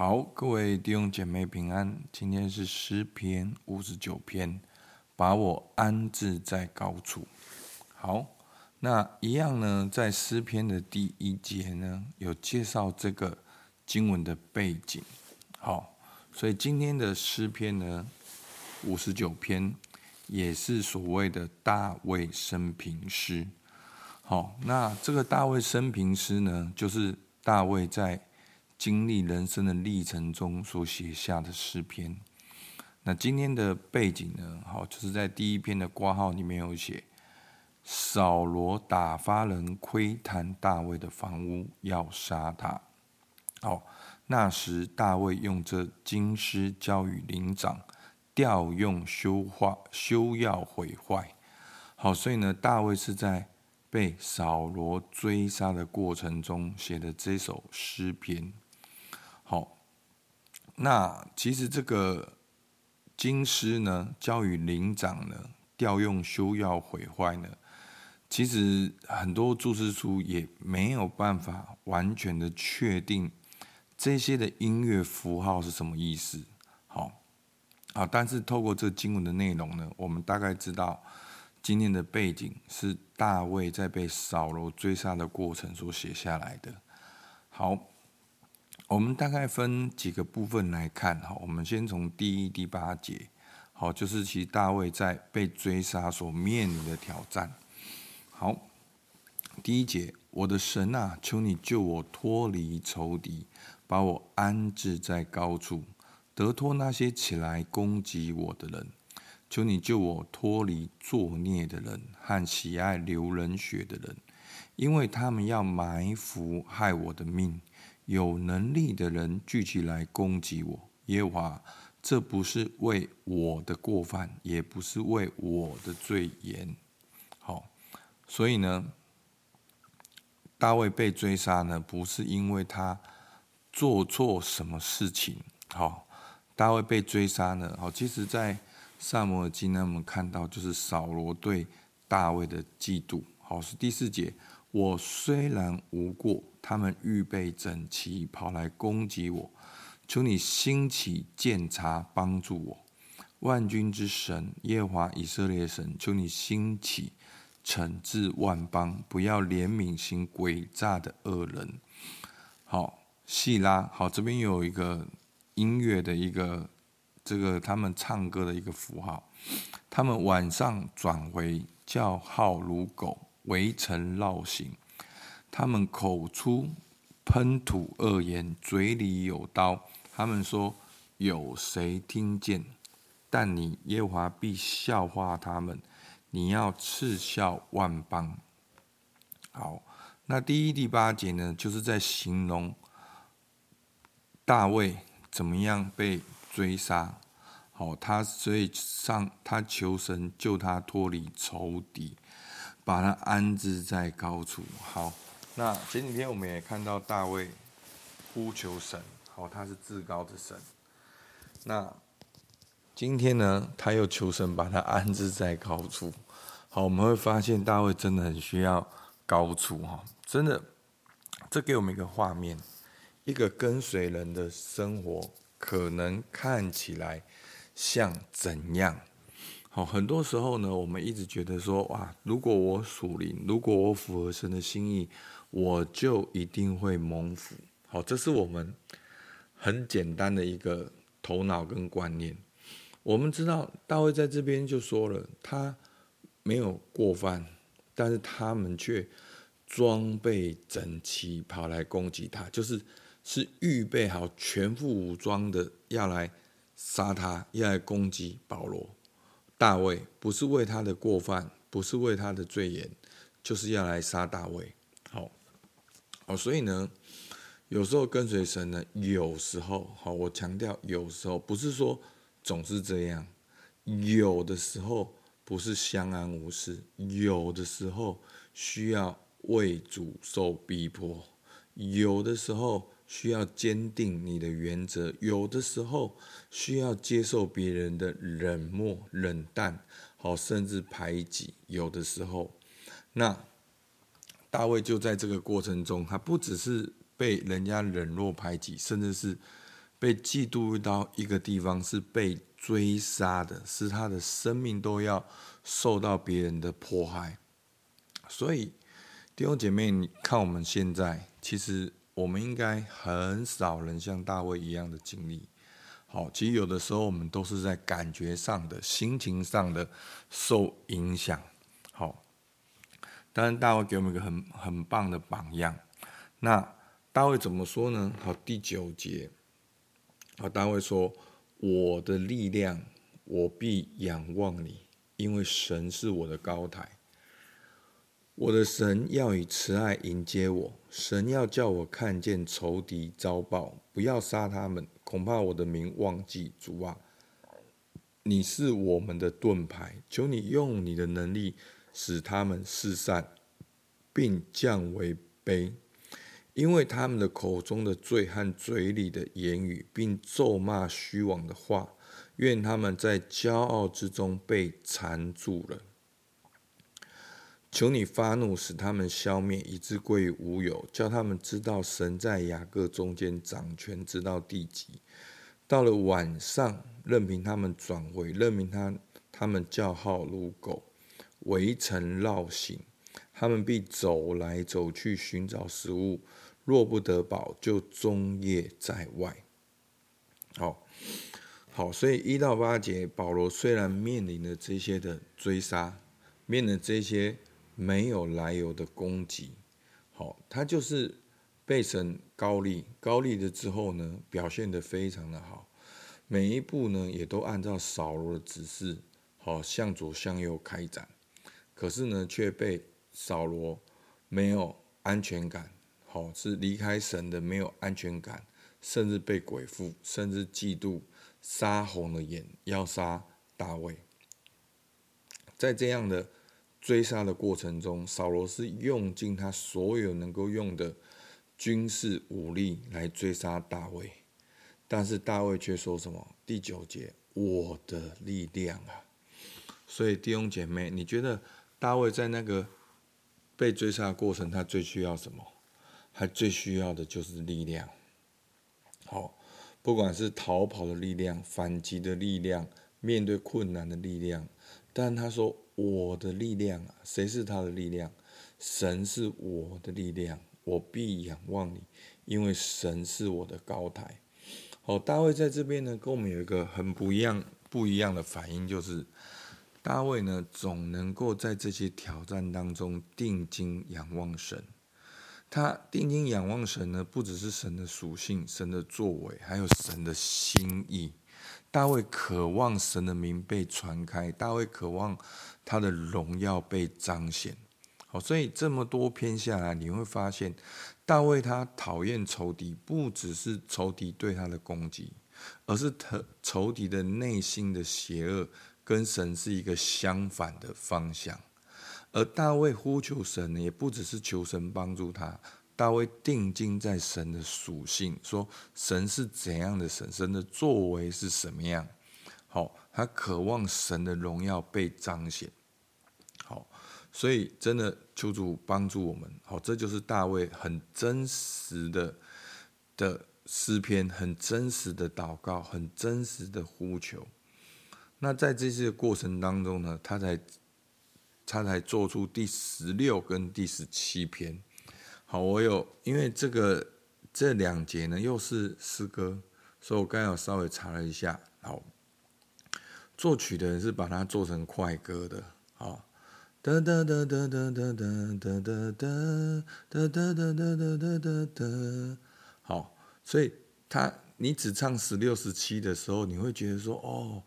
好，各位弟兄姐妹平安。今天是诗篇五十九篇，把我安置在高处。好，那一样呢，在诗篇的第一节呢，有介绍这个经文的背景。好，所以今天的诗篇呢，五十九篇也是所谓的大卫生平诗。好，那这个大卫生平诗呢，就是大卫在经历人生的历程中所写下的诗篇。那今天的背景呢？好，就是在第一篇的挂号里面有写，扫罗打发人窥探大卫的房屋，要杀他。好，那时大卫用这经师交与灵长，调用修化修要毁坏。好，所以呢，大卫是在被扫罗追杀的过程中写的这首诗篇。好，那其实这个经师呢，教与灵长呢，调用修要毁坏呢，其实很多注释书也没有办法完全的确定这些的音乐符号是什么意思。好，好，但是透过这经文的内容呢，我们大概知道今天的背景是大卫在被扫罗追杀的过程所写下来的。好。我们大概分几个部分来看哈，我们先从第一、第八节，好，就是其实大卫在被追杀所面临的挑战。好，第一节，我的神啊，求你救我脱离仇敌，把我安置在高处，得脱那些起来攻击我的人。求你救我脱离作孽的人和喜爱流人血的人，因为他们要埋伏害我的命。有能力的人聚集来攻击我，耶和华，这不是为我的过犯，也不是为我的罪言。好，所以呢，大卫被追杀呢，不是因为他做错什么事情。好，大卫被追杀呢，好，其实在撒母耳记呢，我们看到就是扫罗对大卫的嫉妒。好，是第四节。我虽然无过，他们预备整齐，跑来攻击我。求你兴起鉴察，帮助我。万军之神耶和华以色列神，求你兴起惩治万邦，不要怜悯行诡诈的恶人。好，细拉，好，这边有一个音乐的一个这个他们唱歌的一个符号。他们晚上转回，叫号如狗。围城绕行，他们口出喷吐恶言，嘴里有刀。他们说：“有谁听见？”但你耶和华必笑话他们，你要嗤笑万邦。好，那第一、第八节呢，就是在形容大卫怎么样被追杀。好，他所以上他求神救他脱离仇敌。把他安置在高处。好，那前几天我们也看到大卫呼求神，好，他是至高的神。那今天呢，他又求神把他安置在高处。好，我们会发现大卫真的很需要高处哈，真的，这给我们一个画面，一个跟随人的生活可能看起来像怎样？好，很多时候呢，我们一直觉得说，哇，如果我属灵，如果我符合神的心意，我就一定会蒙福。好，这是我们很简单的一个头脑跟观念。我们知道大卫在这边就说了，他没有过犯，但是他们却装备整齐跑来攻击他，就是是预备好全副武装的要来杀他，要来攻击保罗。大卫不是为他的过犯，不是为他的罪言，就是要来杀大卫。好，好，所以呢，有时候跟随神呢，有时候，好，我强调有时候，不是说总是这样，有的时候不是相安无事，有的时候需要为主受逼迫，有的时候。需要坚定你的原则，有的时候需要接受别人的冷漠、冷淡，好，甚至排挤。有的时候，那大卫就在这个过程中，他不只是被人家冷落排挤，甚至是被嫉妒到一个地方，是被追杀的，是他的生命都要受到别人的迫害。所以弟兄姐妹，你看我们现在，其实我们应该很少人像大卫一样的经历。好，其实有的时候我们都是在感觉上的、心情上的受影响。好，当然大卫给我们一个很很棒的榜样。那大卫怎么说呢？好，第九节，好，大卫说：“我的力量，我必仰望你，因为神是我的高台。我的神要以慈爱迎接我，神要叫我看见仇敌遭报，不要杀他们，恐怕我的名忘记。主啊，你是我们的盾牌，求你用你的能力使他们四散，并降为卑。”因为他们的口中的罪和嘴里的言语，并咒骂虚妄的话，愿他们在骄傲之中被缠住了。求你发怒，使他们消灭，以致归于无有，叫他们知道神在雅各中间掌权，直到地极。到了晚上，任凭他们转回，任凭他他们叫号如狗，围城绕行。他们必走来走去寻找食物，若不得饱，就终夜在外。好，好，所以一到八节，保罗虽然面临了这些的追杀，面临这些没有来由的攻击，好，他就是被神高立，高立了之后呢，表现得非常的好，每一步呢也都按照扫罗的指示，好，向左向右开展，可是呢却被。扫罗没有安全感，好，是离开神的，没有安全感，甚至被鬼附，甚至嫉妒，杀红了眼，要杀大卫。在这样的追杀的过程中，扫罗是用尽他所有能够用的军事武力来追杀大卫，但是大卫却说什么？第九节，我的力量啊！所以弟兄姐妹，你觉得大卫在那个？被追杀的过程，他最需要什么？他最需要的就是力量。好，不管是逃跑的力量、反击的力量、面对困难的力量。但他说：“我的力量啊，谁是他的力量？神是我的力量，我必仰望你，因为神是我的高台。”好，大卫在这边呢，跟我们有一个很不一样、不一样的反应，就是。大卫呢，总能够在这些挑战当中定睛仰望神。他定睛仰望神呢，不只是神的属性、神的作为，还有神的心意。大卫渴望神的名被传开，大卫渴望他的荣耀被彰显。好，所以这么多篇下来，你会发现，大卫他讨厌仇敌，不只是仇敌对他的攻击，而是仇仇敌的内心的邪恶。跟神是一个相反的方向，而大卫呼求神，也不只是求神帮助他。大卫定睛在神的属性，说神是怎样的神，神的作为是什么样。好，他渴望神的荣耀被彰显。好，所以真的求主帮助我们。好，这就是大卫很真实的的诗篇，很真实的祷告，很真实的呼求。那在这些过程当中呢，他才他才做出第十六跟第十七篇。好，我有因为这个这两节呢又是诗歌，所以我刚有稍微查了一下。好，作曲的人是把它做成快歌的。好，哒哒哒哒哒哒哒哒哒哒哒哒哒哒哒哒哒。好，所以他你只唱十六十七的时候，你会觉得说哦。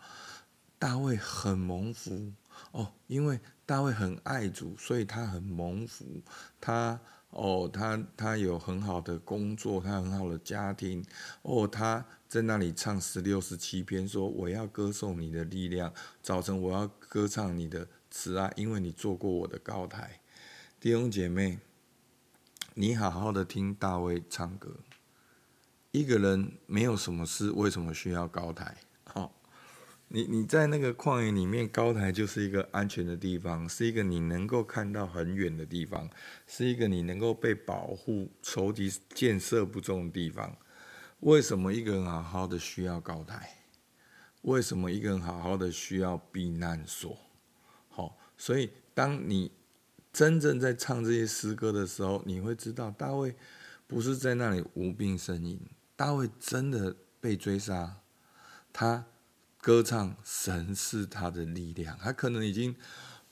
大卫很蒙福哦，因为大卫很爱主，所以他很蒙福。他哦，他他有很好的工作，他很好的家庭哦。他在那里唱十六、十七篇，说：“我要歌颂你的力量，早晨我要歌唱你的慈爱，因为你做过我的高台。”弟兄姐妹，你好好的听大卫唱歌。一个人没有什么事，为什么需要高台？你你在那个旷野里面，高台就是一个安全的地方，是一个你能够看到很远的地方，是一个你能够被保护、仇敌箭射不中的地方。为什么一个人好好的需要高台？为什么一个人好好的需要避难所？好，所以当你真正在唱这些诗歌的时候，你会知道大卫不是在那里无病呻吟，大卫真的被追杀，他歌唱神是他的力量，他可能已经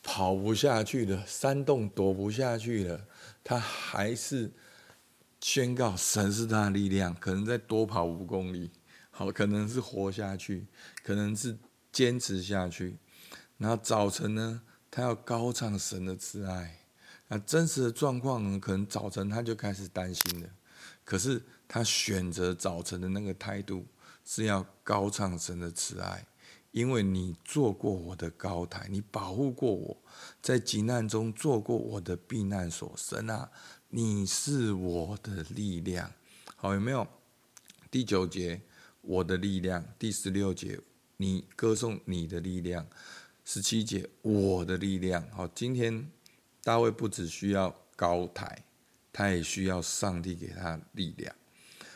跑不下去了，山洞躲不下去了，他还是宣告神是他的力量，可能再多跑五公里，好，可能是活下去，可能是坚持下去，然后早晨呢，他要高唱神的慈爱。那真实的状况呢，可能早晨他就开始担心了，可是他选择早晨的那个态度是要高唱神的慈爱，因为你做过我的高台，你保护过我，在急难中做过我的避难所，神啊。你是我的力量，好，有没有？第九节，我的力量；第十六节，你歌颂你的力量；十七节，我的力量。好，今天大卫不只需要高台，他也需要上帝给他力量。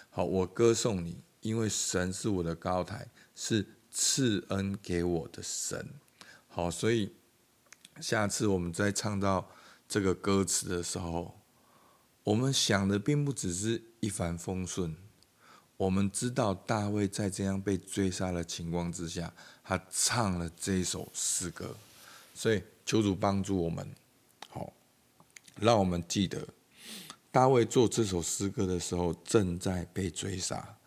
好，我歌颂你，因为神是我的高台，是赐恩给我的神。好，所以下次我们再唱到这个歌词的时候。我们想的并不只是一帆风顺，我们知道大卫在这样被追杀的情况之下，他唱了这首诗歌，所以求主帮助我们，好，让我们记得大卫做这首诗歌的时候正在被追杀。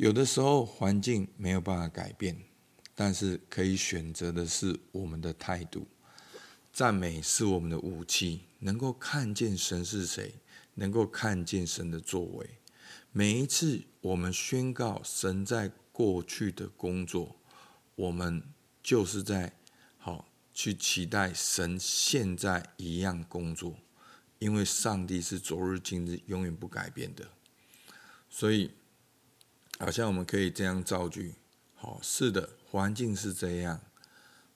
有的时候环境没有办法改变，但是可以选择的是我们的态度。赞美是我们的武器，能够看见神是谁。能够看见神的作为，每一次我们宣告神在过去的工作，我们就是在好去期待神现在一样工作，因为上帝是昨日今日永远不改变的，所以好像我们可以这样造句：好，是的，环境是这样，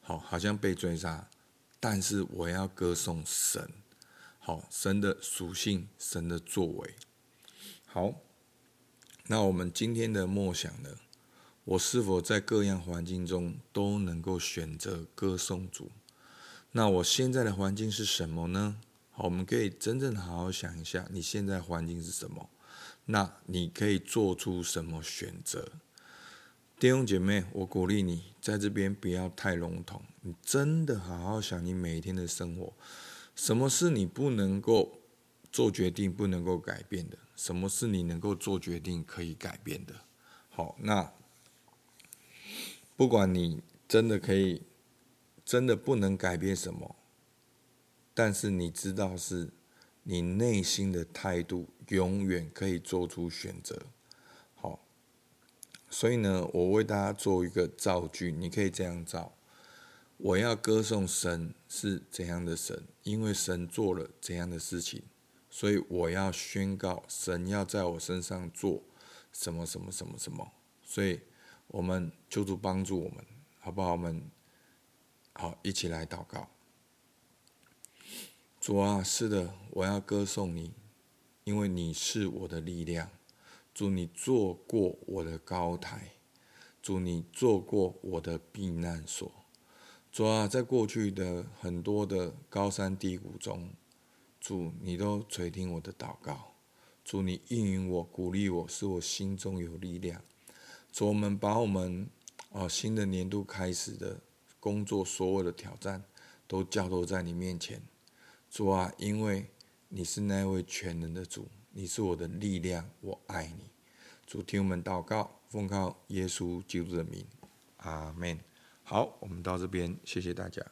好，好像被追杀，但是我要歌颂神。好，神的属性，神的作为。好，那我们今天的默想呢？我是否在各样环境中都能够选择歌颂主？那我现在的环境是什么呢？好，我们可以真正好好想一下，你现在环境是什么？那你可以做出什么选择？弟兄姐妹，我鼓励你在这边不要太笼统，你真的好好想你每一天的生活。什么是你不能够做决定、不能够改变的？什么是你能够做决定、可以改变的？好，那不管你真的可以，真的不能改变什么，但是你知道是你内心的态度，永远可以做出选择。好，所以呢，我为大家做一个造句，你可以这样造。我要歌颂神是怎样的神，因为神做了怎样的事情，所以我要宣告神要在我身上做什么什么什么什么。所以，我们求主帮助我们，好不好？我们好一起来祷告。主啊，是的，我要歌颂你，因为你是我的力量。主，你做过我的高台，主，你做过我的避难所。主啊，在过去的很多的高山低谷中，主你都垂听我的祷告，主你应允我，鼓励我，使我心中有力量。主，我们把我们啊新的年度开始的工作所有的挑战，都交托在你面前。主啊，因为你是那位全能的主，你是我的力量，我爱你。主，听我们祷告，奉靠耶稣基督的名，阿门。好，我们到这边，谢谢大家。